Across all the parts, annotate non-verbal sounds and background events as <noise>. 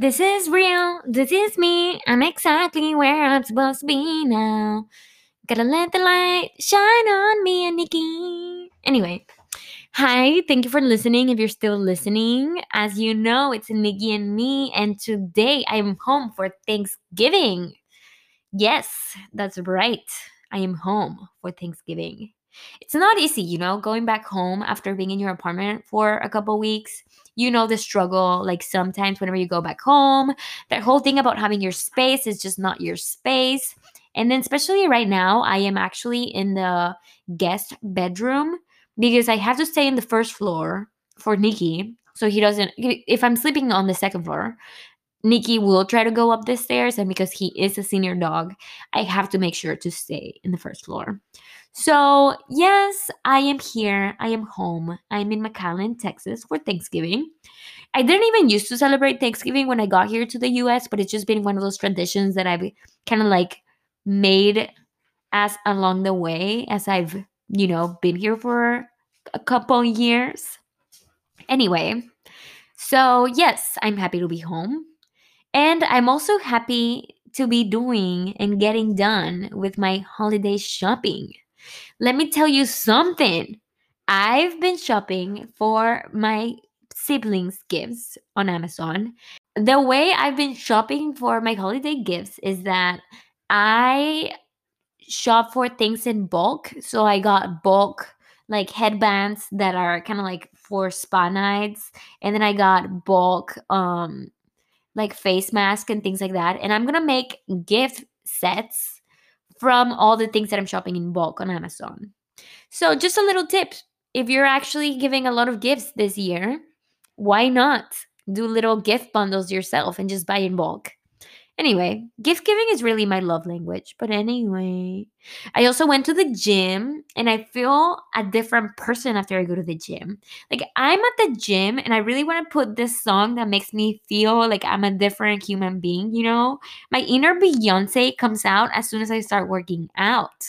This is real. This is me. I'm exactly where I'm supposed to be now. Gotta let the light shine on me and Nikki. Anyway, hi. Thank you for listening. If you're still listening, as you know, it's Nikki and me, and today I'm home for Thanksgiving. Yes, that's right. I am home for Thanksgiving. It's not easy, you know, going back home after being in your apartment for a couple weeks. You know the struggle. Like sometimes, whenever you go back home, that whole thing about having your space is just not your space. And then, especially right now, I am actually in the guest bedroom because I have to stay in the first floor for Nikki. So he doesn't, if I'm sleeping on the second floor, Nikki will try to go up the stairs. And because he is a senior dog, I have to make sure to stay in the first floor. So, yes, I am here. I am home. I'm in McAllen, Texas for Thanksgiving. I didn't even used to celebrate Thanksgiving when I got here to the US, but it's just been one of those traditions that I've kind of like made as along the way as I've, you know, been here for a couple years. Anyway, so yes, I'm happy to be home. And I'm also happy to be doing and getting done with my holiday shopping. Let me tell you something. I've been shopping for my siblings' gifts on Amazon. The way I've been shopping for my holiday gifts is that I shop for things in bulk. So I got bulk like headbands that are kind of like for spa nights and then I got bulk um like face mask and things like that. And I'm to make gift sets from all the things that I'm shopping in bulk on Amazon. So, just a little tip if you're actually giving a lot of gifts this year, why not do little gift bundles yourself and just buy in bulk? Anyway, gift giving is really my love language. But anyway, I also went to the gym and I feel a different person after I go to the gym. Like I'm at the gym and I really want to put this song that makes me feel like I'm a different human being, you know? My inner Beyonce comes out as soon as I start working out.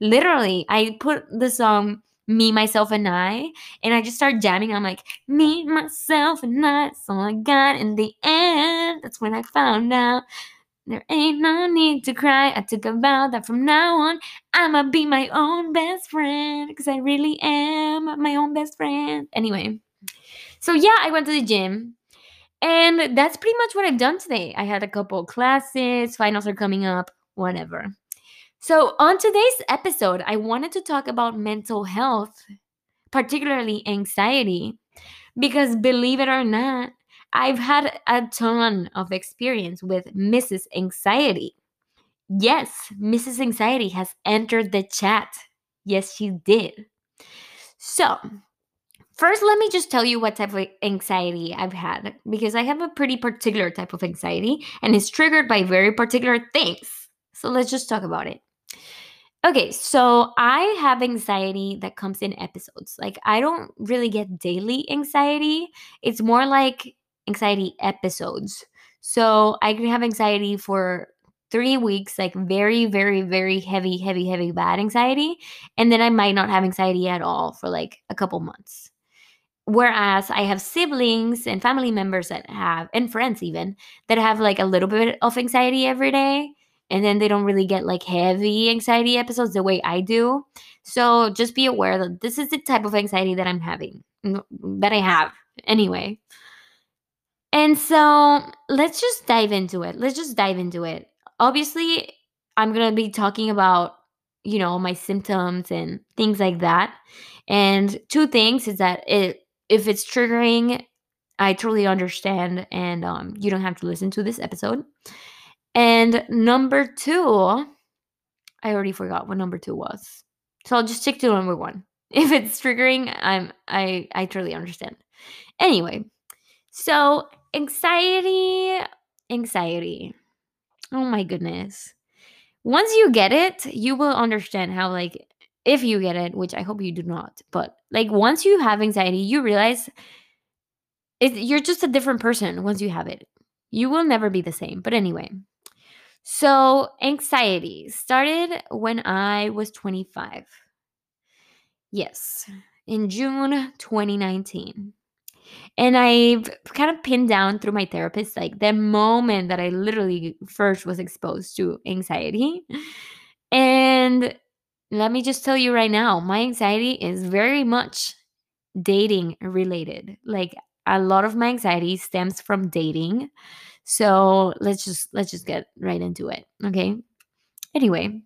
Literally, I put the song me, myself, and I. And I just start jamming. I'm like, me, myself, and I. All I got in the end. That's when I found out. There ain't no need to cry. I took a vow that from now on, I'ma be my own best friend. Because I really am my own best friend. Anyway, so yeah, I went to the gym. And that's pretty much what I've done today. I had a couple classes, finals are coming up, whatever. So, on today's episode, I wanted to talk about mental health, particularly anxiety, because believe it or not, I've had a ton of experience with Mrs. Anxiety. Yes, Mrs. Anxiety has entered the chat. Yes, she did. So, first, let me just tell you what type of anxiety I've had because I have a pretty particular type of anxiety and it's triggered by very particular things. So, let's just talk about it. Okay, so I have anxiety that comes in episodes. Like I don't really get daily anxiety. It's more like anxiety episodes. So I can have anxiety for three weeks, like very, very, very heavy, heavy, heavy bad anxiety. And then I might not have anxiety at all for like a couple months. Whereas I have siblings and family members that have, and friends even, that have like a little bit of anxiety every day and then they don't really get like heavy anxiety episodes the way I do. So just be aware that this is the type of anxiety that I'm having, that I have anyway. And so let's just dive into it. Let's just dive into it. Obviously, I'm going to be talking about, you know, my symptoms and things like that. And two things is that it if it's triggering, I totally understand and um you don't have to listen to this episode. And number two, I already forgot what number two was. So I'll just stick to number one. <laughs> If it's triggering, I'm I I truly understand. Anyway, so anxiety, anxiety. Oh my goodness. Once you get it, you will understand how like if you get it, which I hope you do not, but like once you have anxiety, you realize it, you're just a different person once you have it. You will never be the same. But anyway, so, anxiety started when I was 25. Yes, in June 2019. And I've kind of pinned down through my therapist like the moment that I literally first was exposed to anxiety. And let me just tell you right now, my anxiety is very much dating related. Like a lot of my anxiety stems from dating. So let's just let's just get right into it. Okay. Anyway,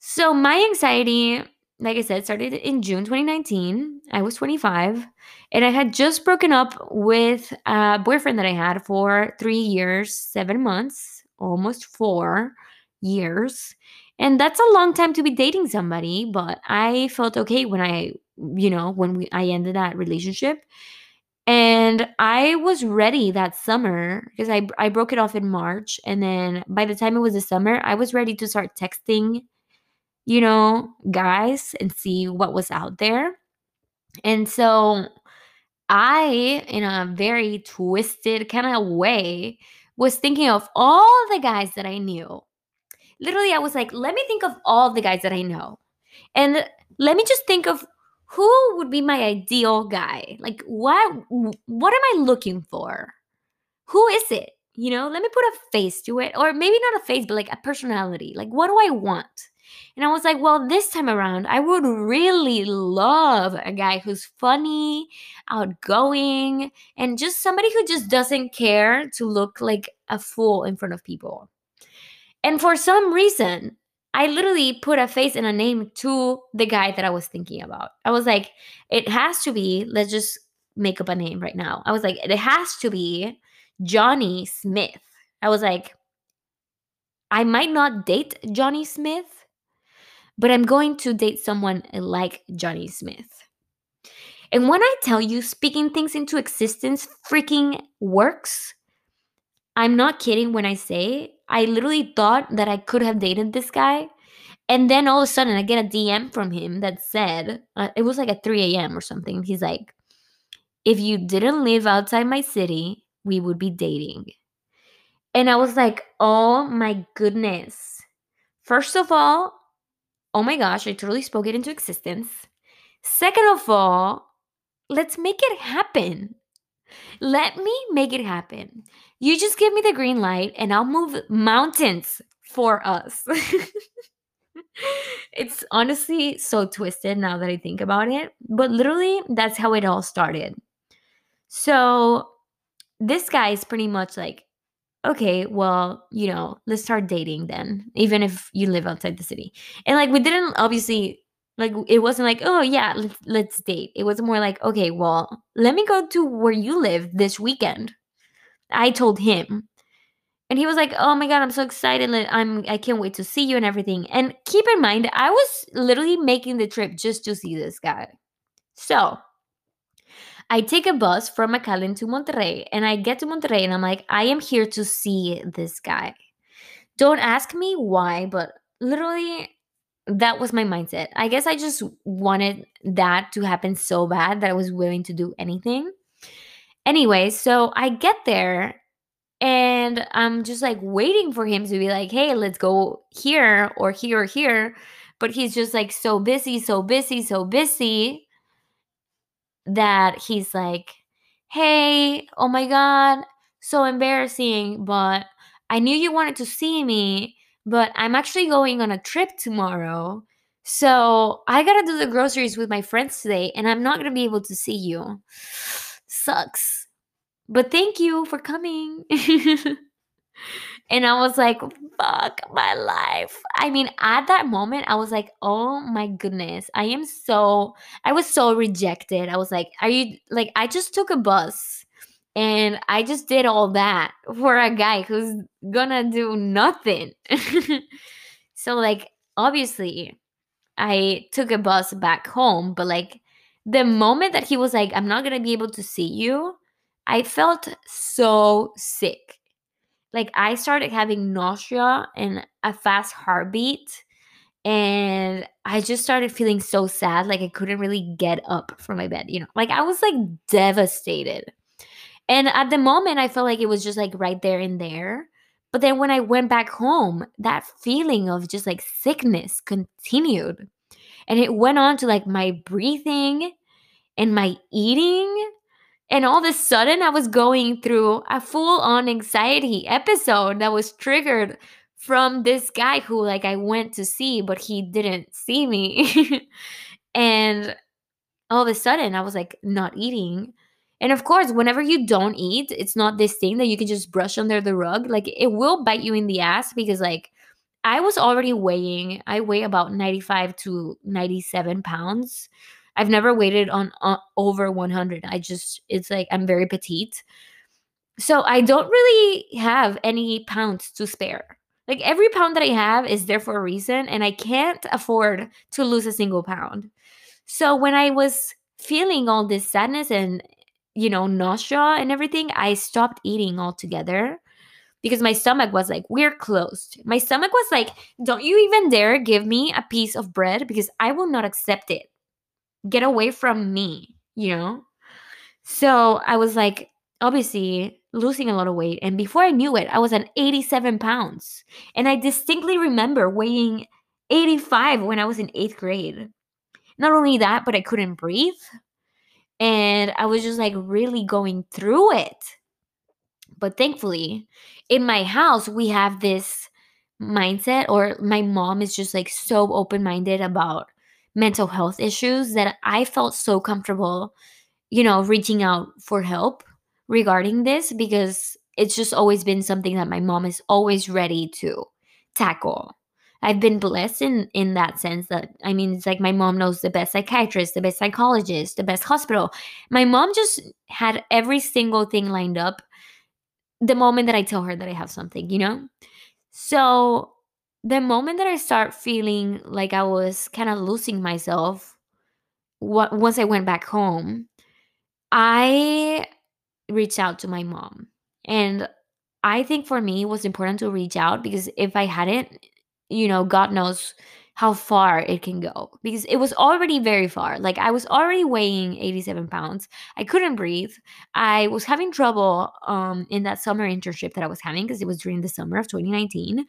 so my anxiety, like I said, started in June 2019. I was 25 and I had just broken up with a boyfriend that I had for three years, seven months, almost four years. And that's a long time to be dating somebody, but I felt okay when I, you know, when we I ended that relationship. And I was ready that summer because I I broke it off in March and then by the time it was the summer, I was ready to start texting, you know, guys and see what was out there. And so I in a very twisted kind of way was thinking of all the guys that I knew. Literally I was like, let me think of all the guys that I know. And let me just think of who would be my ideal guy? Like what what am I looking for? Who is it? You know, let me put a face to it or maybe not a face but like a personality. Like what do I want? And I was like, well, this time around, I would really love a guy who's funny, outgoing, and just somebody who just doesn't care to look like a fool in front of people. And for some reason, I literally put a face and a name to the guy that I was thinking about. I was like, it has to be, let's just make up a name right now. I was like, it has to be Johnny Smith. I was like, I might not date Johnny Smith, but I'm going to date someone like Johnny Smith. And when I tell you speaking things into existence freaking works, I'm not kidding when I say I literally thought that I could have dated this guy. And then all of a sudden, I get a DM from him that said, uh, it was like at 3 a.m. or something. He's like, if you didn't live outside my city, we would be dating. And I was like, oh my goodness. First of all, oh my gosh, I totally spoke it into existence. Second of all, let's make it happen. Let me make it happen. You just give me the green light and I'll move mountains for us. <laughs> it's honestly so twisted now that I think about it, but literally that's how it all started. So this guy is pretty much like, okay, well, you know, let's start dating then, even if you live outside the city. And like we didn't obviously like it wasn't like, oh yeah, let's, let's date. It was more like, okay, well, let me go to where you live this weekend. I told him. And he was like, "Oh my god, I'm so excited. I'm I can't wait to see you and everything." And keep in mind, I was literally making the trip just to see this guy. So, I take a bus from McAllen to Monterrey and I get to Monterrey and I'm like, I am here to see this guy. Don't ask me why, but literally that was my mindset. I guess I just wanted that to happen so bad that I was willing to do anything. Anyway, so I get there and I'm just like waiting for him to be like, hey, let's go here or here or here. But he's just like so busy, so busy, so busy that he's like, hey, oh my God, so embarrassing, but I knew you wanted to see me, but I'm actually going on a trip tomorrow. So I gotta do the groceries with my friends today, and I'm not gonna be able to see you. Sucks. But thank you for coming. <laughs> and I was like, fuck my life. I mean, at that moment, I was like, oh my goodness, I am so, I was so rejected. I was like, are you, like, I just took a bus and I just did all that for a guy who's gonna do nothing. <laughs> so, like, obviously, I took a bus back home, but like, the moment that he was like, I'm not gonna be able to see you, I felt so sick like I started having nausea and a fast heartbeat and I just started feeling so sad like I couldn't really get up from my bed, you know. Like I was like devastated. And at the moment I felt like it was just like right there and there. But then when I went back home, that feeling of just like sickness continued. And it went on to like my breathing and my eating And all of a sudden, I was going through a full on anxiety episode that was triggered from this guy who, like, I went to see, but he didn't see me. <laughs> and all of a sudden, I was like, not eating. And of course, whenever you don't eat, it's not this thing that you can just brush under the rug. Like, it will bite you in the ass because, like, I was already weighing, I weigh about 95 to 97 pounds. I've never weighted on uh, over 100. I just, it's like I'm very petite. So I don't really have any pounds to spare. Like every pound that I have is there for a reason, and I can't afford to lose a single pound. So when I was feeling all this sadness and, you know, nausea and everything, I stopped eating altogether because my stomach was like, we're closed. My stomach was like, don't you even dare give me a piece of bread because I will not accept it. Get away from me, you know? So I was like, obviously losing a lot of weight. And before I knew it, I was at 87 pounds. And I distinctly remember weighing 85 when I was in eighth grade. Not only that, but I couldn't breathe. And I was just like really going through it. But thankfully, in my house, we have this mindset, or my mom is just like so open minded about mental health issues that I felt so comfortable, you know, reaching out for help regarding this because it's just always been something that my mom is always ready to tackle. I've been blessed in in that sense that I mean it's like my mom knows the best psychiatrist, the best psychologist, the best hospital. My mom just had every single thing lined up the moment that I tell her that I have something, you know? So the moment that I start feeling like I was kind of losing myself, what once I went back home, I reached out to my mom. And I think for me it was important to reach out because if I hadn't, you know, God knows how far it can go because it was already very far. Like I was already weighing 87 pounds. I couldn't breathe. I was having trouble um, in that summer internship that I was having because it was during the summer of 2019.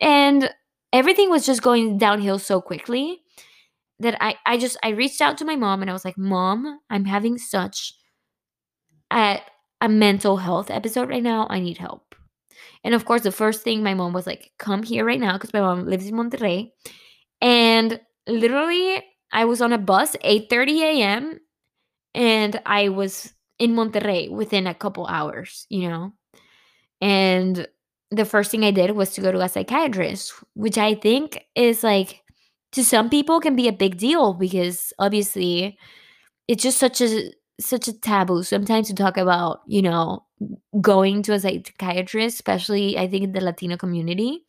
And everything was just going downhill so quickly that I, I just I reached out to my mom and I was like, Mom, I'm having such a, a mental health episode right now. I need help. And of course, the first thing my mom was like, come here right now because my mom lives in Monterrey and literally, I was on a bus 8:30 a.m. and I was in Monterrey within a couple hours, you know. And the first thing I did was to go to a psychiatrist, which I think is like to some people can be a big deal because obviously it's just such a such a taboo sometimes to talk about, you know, going to a psychiatrist, especially I think in the Latino community.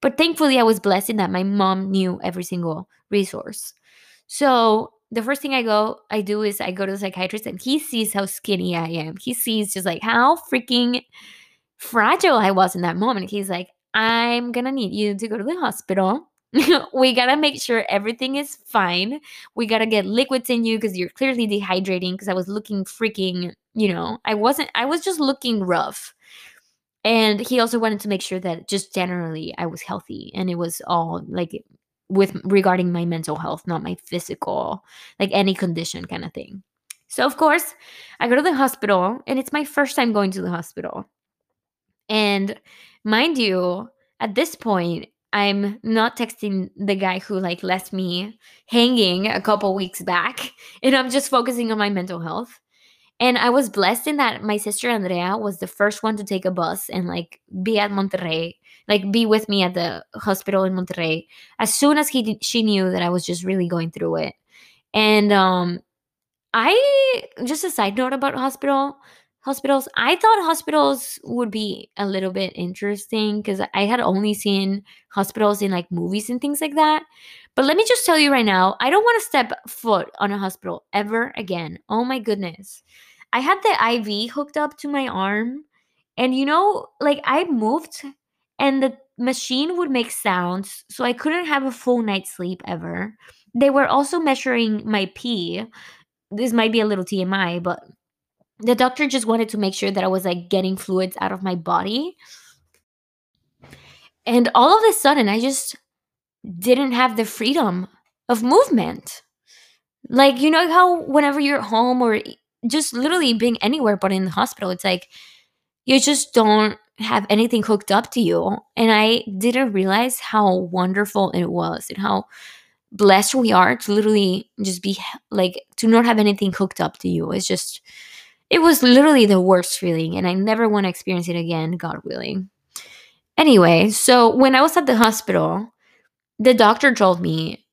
But thankfully, I was blessed in that my mom knew every single resource. So the first thing I go, I do is I go to the psychiatrist and he sees how skinny I am. He sees just like how freaking fragile I was in that moment. He's like, I'm gonna need you to go to the hospital. <laughs> we gotta make sure everything is fine. We gotta get liquids in you because you're clearly dehydrating. Because I was looking freaking, you know, I wasn't, I was just looking rough and he also wanted to make sure that just generally I was healthy and it was all like with regarding my mental health, not my physical, like any condition kind of thing. So of course, I go to the hospital and it's my first time going to the hospital. And mind you, at this point, I'm not texting the guy who like left me hanging a couple weeks back and I'm just focusing on my mental health. And I was blessed in that my sister Andrea was the first one to take a bus and like be at Monterrey, like be with me at the hospital in Monterrey as soon as he she knew that I was just really going through it. And um I just a side note about hospital hospitals. I thought hospitals would be a little bit interesting because I had only seen hospitals in like movies and things like that. But let me just tell you right now, I don't want to step foot on a hospital ever again. Oh my goodness. I had the IV hooked up to my arm, and you know, like I moved and the machine would make sounds, so I couldn't have a full night's sleep ever. They were also measuring my pee. This might be a little TMI, but the doctor just wanted to make sure that I was like getting fluids out of my body. And all of a sudden, I just didn't have the freedom of movement. Like, you know how whenever you're at home or just literally being anywhere but in the hospital. It's like you just don't have anything hooked up to you. And I didn't realize how wonderful it was and how blessed we are to literally just be like to not have anything hooked up to you. It's just it was literally the worst feeling and I never want to experience it again, God willing. Anyway, so when I was at the hospital, the doctor told me,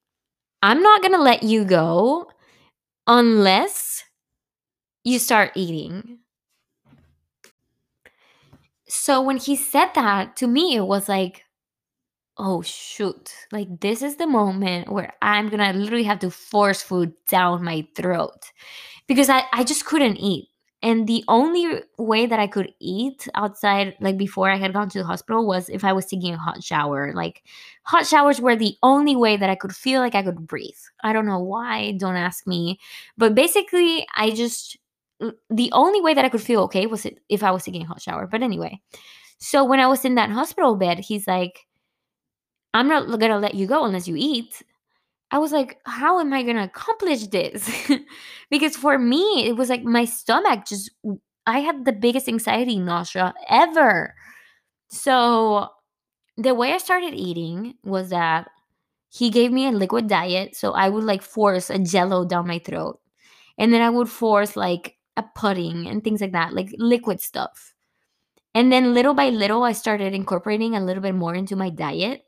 I'm not going to let you go unless you start eating. So when he said that to me, it was like, oh shoot, like this is the moment where I'm gonna literally have to force food down my throat because I, I just couldn't eat. And the only way that I could eat outside, like before I had gone to the hospital, was if I was taking a hot shower. Like, hot showers were the only way that I could feel like I could breathe. I don't know why, don't ask me. But basically, I just, the only way that I could feel okay was if I was taking a hot shower. But anyway, so when I was in that hospital bed, he's like, I'm not gonna let you go unless you eat. I was like, how am I going to accomplish this? <laughs> because for me, it was like my stomach just, I had the biggest anxiety nausea ever. So the way I started eating was that he gave me a liquid diet. So I would like force a jello down my throat. And then I would force like a pudding and things like that, like liquid stuff. And then little by little, I started incorporating a little bit more into my diet.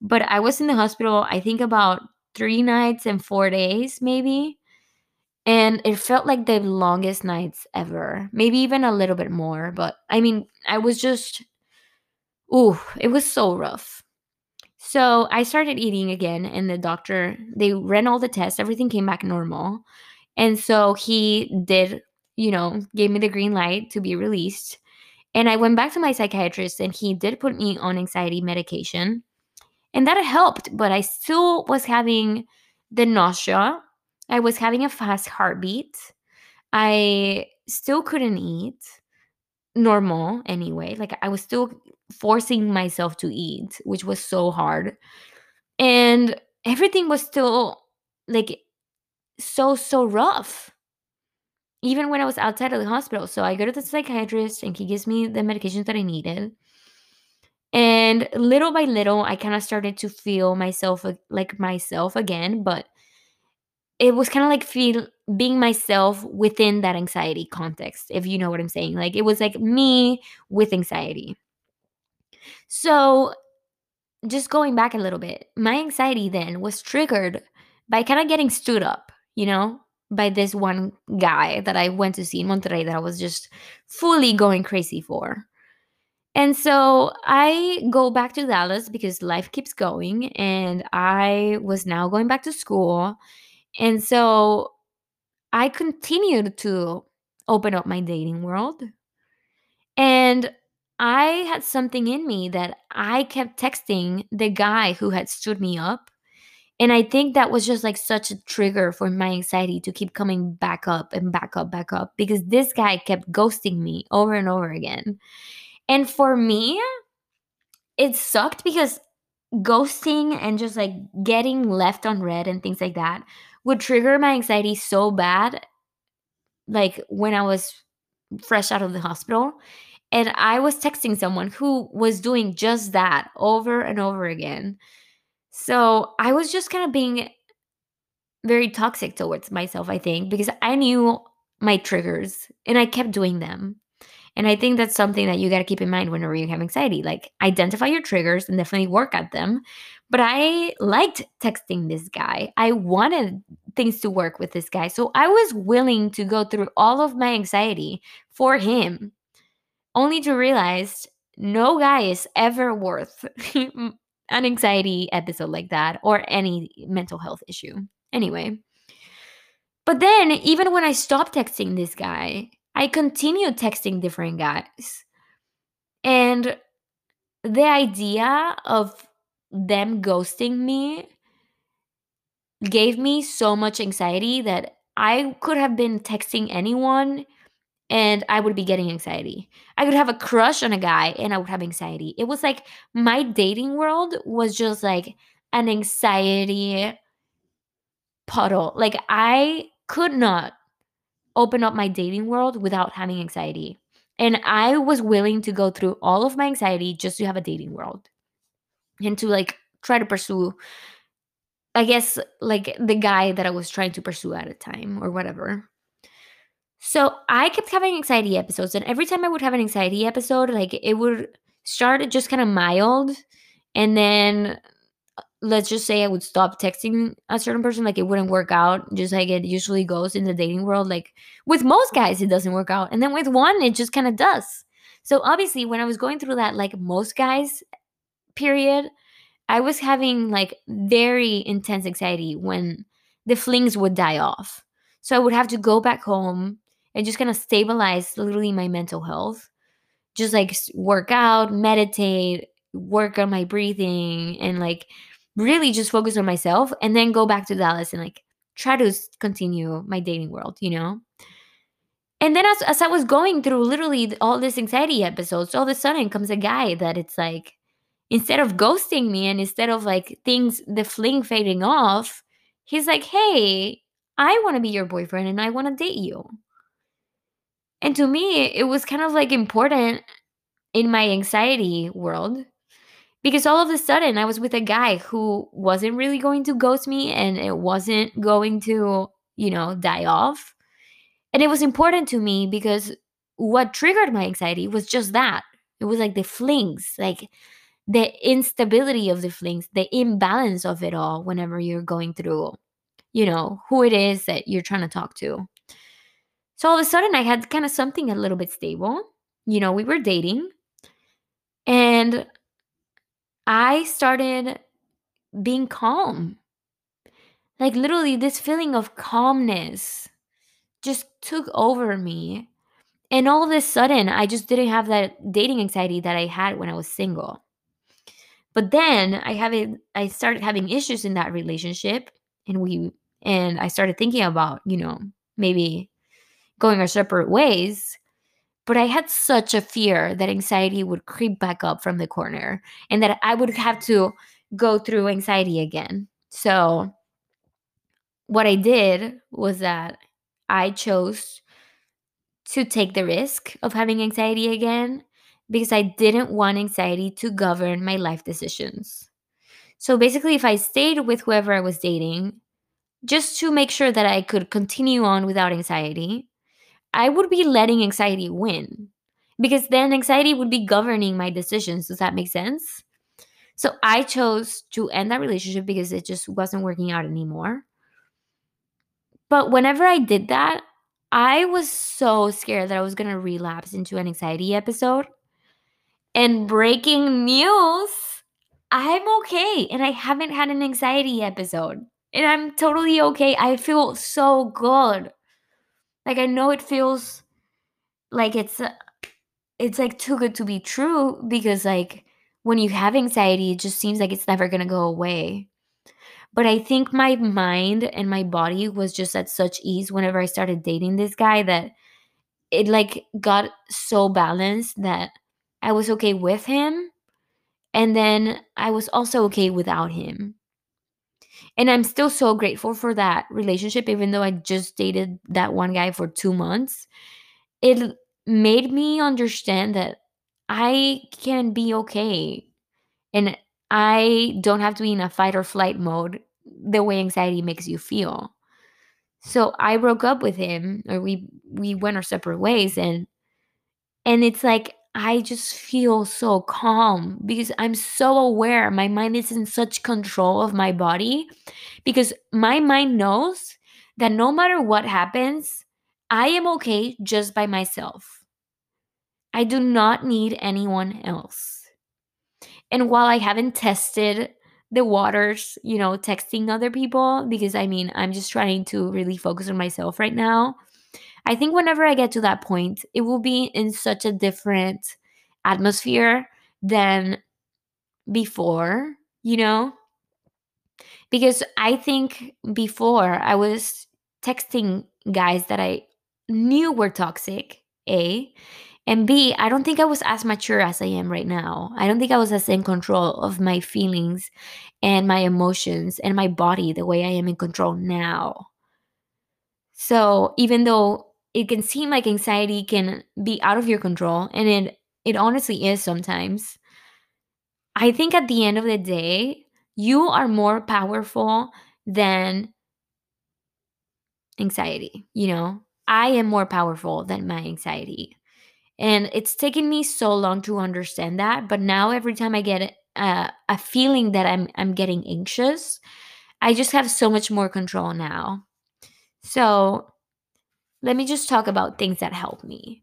But I was in the hospital, I think about three nights and four days, maybe. And it felt like the longest nights ever, maybe even a little bit more. But I mean, I was just, ooh, it was so rough. So I started eating again, and the doctor, they ran all the tests, everything came back normal. And so he did, you know, gave me the green light to be released. And I went back to my psychiatrist, and he did put me on anxiety medication. And that helped, but I still was having the nausea. I was having a fast heartbeat. I still couldn't eat normal anyway. Like I was still forcing myself to eat, which was so hard. And everything was still like so, so rough. Even when I was outside of the hospital. So I go to the psychiatrist and he gives me the medications that I needed. And little by little, I kind of started to feel myself like myself again, but it was kind of like feel being myself within that anxiety context, if you know what I'm saying. Like it was like me with anxiety. So, just going back a little bit, my anxiety then was triggered by kind of getting stood up, you know, by this one guy that I went to see in Monterrey that I was just fully going crazy for. And so I go back to Dallas because life keeps going and I was now going back to school. And so I continued to open up my dating world. And I had something in me that I kept texting the guy who had stood me up. And I think that was just like such a trigger for my anxiety to keep coming back up and back up, back up because this guy kept ghosting me over and over again. And for me, it sucked because ghosting and just like getting left on read and things like that would trigger my anxiety so bad. Like when I was fresh out of the hospital. And I was texting someone who was doing just that over and over again. So I was just kind of being very toxic towards myself, I think, because I knew my triggers and I kept doing them. And I think that's something that you got to keep in mind whenever you have anxiety. Like, identify your triggers and definitely work at them. But I liked texting this guy. I wanted things to work with this guy. So I was willing to go through all of my anxiety for him, only to realize no guy is ever worth <laughs> an anxiety episode like that or any mental health issue. Anyway. But then, even when I stopped texting this guy, I continued texting different guys. And the idea of them ghosting me gave me so much anxiety that I could have been texting anyone and I would be getting anxiety. I could have a crush on a guy and I would have anxiety. It was like my dating world was just like an anxiety puddle. Like I could not open up my dating world without having anxiety. And I was willing to go through all of my anxiety just to have a dating world and to like try to pursue, I guess, like the guy that I was trying to pursue at a time or whatever. So I kept having anxiety episodes, and every time I would have an anxiety episode, like it would start just kind of mild, and then uh, let's just say I would stop texting a certain person, like it wouldn't work out, just like it usually goes in the dating world. Like with most guys, it doesn't work out. And then with one, it just kind of does. So obviously, when I was going through that, like most guys period, I was having like very intense anxiety when the flings would die off. So I would have to go back home and just kind of stabilize literally my mental health. Just like work out, meditate, work on my breathing, and like really just focus on myself and then go back to Dallas and like try to continue my dating world, you know? And then as, as I was going through literally all this anxiety episodes, all of a sudden comes a guy that it's like, instead of ghosting me and instead of like things, the fling fading off, he's like, hey, I want to be your boyfriend and I want to date you. And to me, it was kind of like important in my anxiety world because all of a sudden I was with a guy who wasn't really going to ghost me and it wasn't going to, you know, die off. And it was important to me because what triggered my anxiety was just that. It was like the flings, like the instability of the flings, the imbalance of it all whenever you're going through, you know, who it is that you're trying to talk to. So all of a sudden I had kind of something a little bit stable. You know, we were dating and I started being calm. Like literally, this feeling of calmness just took over me. And all of a sudden, I just didn't have that dating anxiety that I had when I was single. But then I have it, I started having issues in that relationship, and we and I started thinking about, you know, maybe going our separate ways. But I had such a fear that anxiety would creep back up from the corner and that I would have to go through anxiety again. So, what I did was that I chose to take the risk of having anxiety again because I didn't want anxiety to govern my life decisions. So basically, if I stayed with whoever I was dating, just to make sure that I could continue on without anxiety, I would be letting anxiety win because then anxiety would be governing my decisions. Does that make sense? So I chose to end that relationship because it just wasn't working out anymore. But whenever I did that, I was so scared that I was going to relapse into an anxiety episode. And breaking news, I'm okay. And I haven't had an anxiety episode. And I'm totally okay. I feel so good. Like I know it feels like it's uh, it's like too good to be true because like when you have anxiety, it just seems like it's never going to go away. But I think my mind and my body was just at such ease whenever I started dating this guy that it like got so balanced that I was okay with him and then I was also okay without him. And I'm still so grateful for that relationship, even though I just dated that one guy for two months. It made me understand that I can be okay. And I don't have to be in a fight or flight mode the way anxiety makes you feel. So I broke up with him or we we went our separate ways and and it's like I just feel so calm because I'm so aware. My mind is in such control of my body because my mind knows that no matter what happens, I am okay just by myself. I do not need anyone else. And while I haven't tested the waters, you know, texting other people, because I mean, I'm just trying to really focus on myself right now I think whenever I get to that point, it will be in such a different atmosphere than before, you know? Because I think before I was texting guys that I knew were toxic, A, and B, I don't think I was as mature as I am right now. I don't think I was as in control of my feelings and my emotions and my body the way I am in control now. So even though it can seem like anxiety can be out of your control and it it honestly is sometimes. I think at the end of the day you are more powerful than anxiety you know? I am more powerful than my anxiety. And it's taken me so long to understand that but now every time i get a, a feeling that i'm i'm getting anxious i just have so much more control now. So let me just talk about things that help me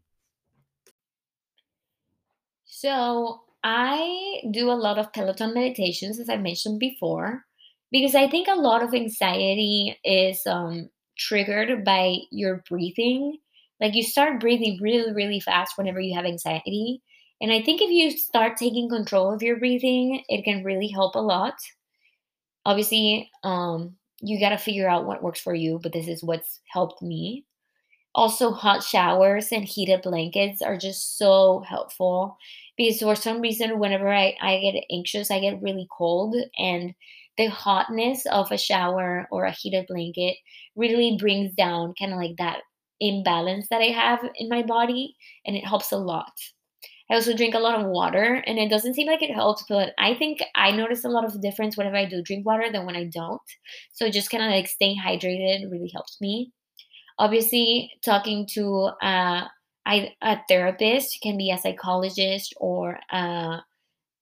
so i do a lot of peloton meditations as i mentioned before because i think a lot of anxiety is um, triggered by your breathing like you start breathing really, really fast whenever you have anxiety. And I think if you start taking control of your breathing, it can really help a lot. Obviously, um, you got to figure out what works for you, but this is what's helped me. Also, hot showers and heated blankets are just so helpful because for some reason, whenever I, I get anxious, I get really cold, and the hotness of a shower or a heated blanket really brings down kind of like that imbalance that I have in my body, and it helps a lot. I also drink a lot of water, and it doesn't seem like it helps, but I think I notice a lot of difference whenever I do drink water than when I don't. So just kind of like staying hydrated really helps me. Obviously, talking to uh, I, a therapist can be a psychologist or a,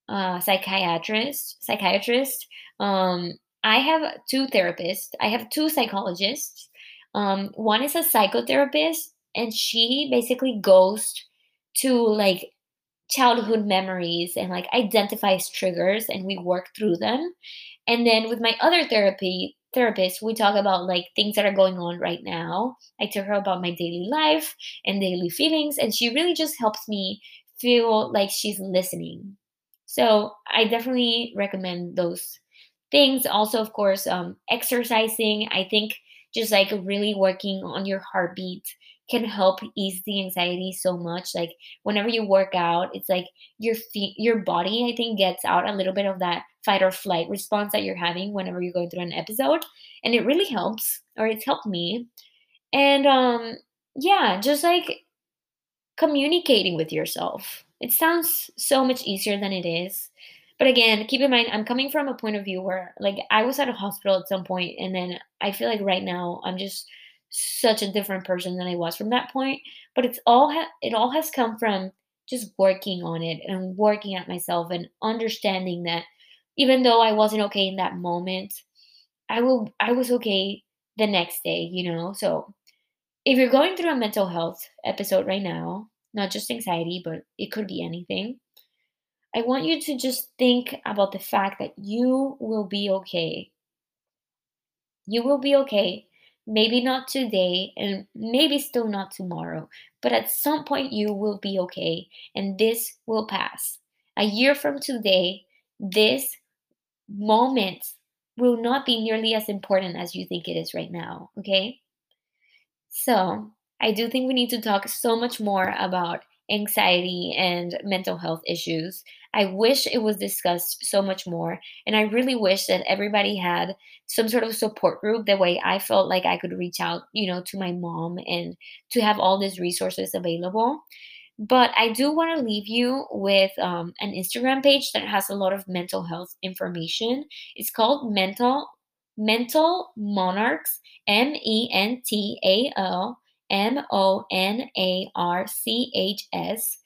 a psychiatrist. Psychiatrist. Um, I have two therapists. I have two psychologists um, one is a psychotherapist, and she basically goes to like childhood memories and like identifies triggers, and we work through them. And then with my other therapy therapist, we talk about like things that are going on right now. I tell her about my daily life and daily feelings, and she really just helps me feel like she's listening. So I definitely recommend those things. Also, of course, um, exercising. I think just like really working on your heartbeat can help ease the anxiety so much like whenever you work out it's like your feet your body i think gets out a little bit of that fight or flight response that you're having whenever you're going through an episode and it really helps or it's helped me. And um yeah just like communicating with yourself. It sounds so much easier than it is but again, keep in mind, I'm coming from a point of view where, like, I was at a hospital at some point, and then I feel like right now I'm just such a different person than I was from that point. But it's all ha- it all has come from just working on it and working at myself and understanding that even though I wasn't okay in that moment, I will I was okay the next day, you know. So if you're going through a mental health episode right now, not just anxiety, but it could be anything I want you to just think about the fact that you will be okay. You will be okay. Maybe not today, and maybe still not tomorrow, but at some point you will be okay, and this will pass. A year from today, this moment will not be nearly as important as you think it is right now, okay? So, I do think we need to talk so much more about anxiety and mental health issues. I wish it was discussed so much more. And I really wish that everybody had some sort of support group the way I felt like I could reach out, you know, to my mom and to have all these resources available. But I do want to leave you with um, an Instagram page that has a lot of mental health information. It's called Mental Mental Monarchs, M E N T A L M O N A R C H S.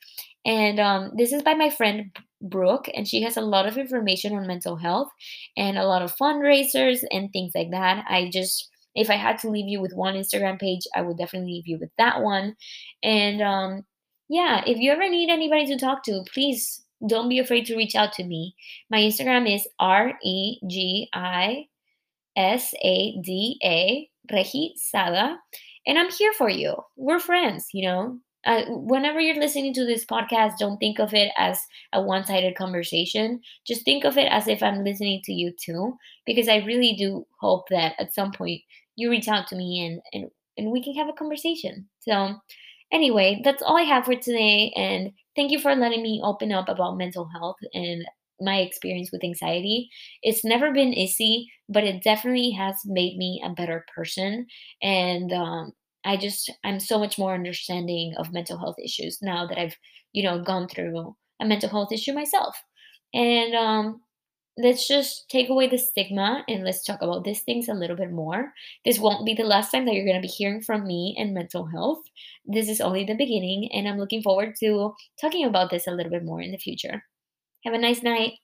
And um, this is by my friend Brooke, and she has a lot of information on mental health and a lot of fundraisers and things like that. I just, if I had to leave you with one Instagram page, I would definitely leave you with that one. And um, yeah, if you ever need anybody to talk to, please don't be afraid to reach out to me. My Instagram is R E G I S A D A, Regi Sada and I'm here for you. We're friends, you know. Uh, whenever you're listening to this podcast, don't think of it as a one sided conversation. Just think of it as if I'm listening to you too, because I really do hope that at some point you reach out to me and, and, and we can have a conversation. So, anyway, that's all I have for today. And thank you for letting me open up about mental health and my experience with anxiety. It's never been easy, but it definitely has made me a better person. And um, I just I'm so much more understanding of mental health issues now that I've, you know, gone through a mental health issue myself. And um let's just take away the stigma and let's talk about these things a little bit more. This won't be the last time that you're going to be hearing from me and mental health. This is only the beginning, and I'm looking forward to talking about this a little bit more in the future. Have a nice night.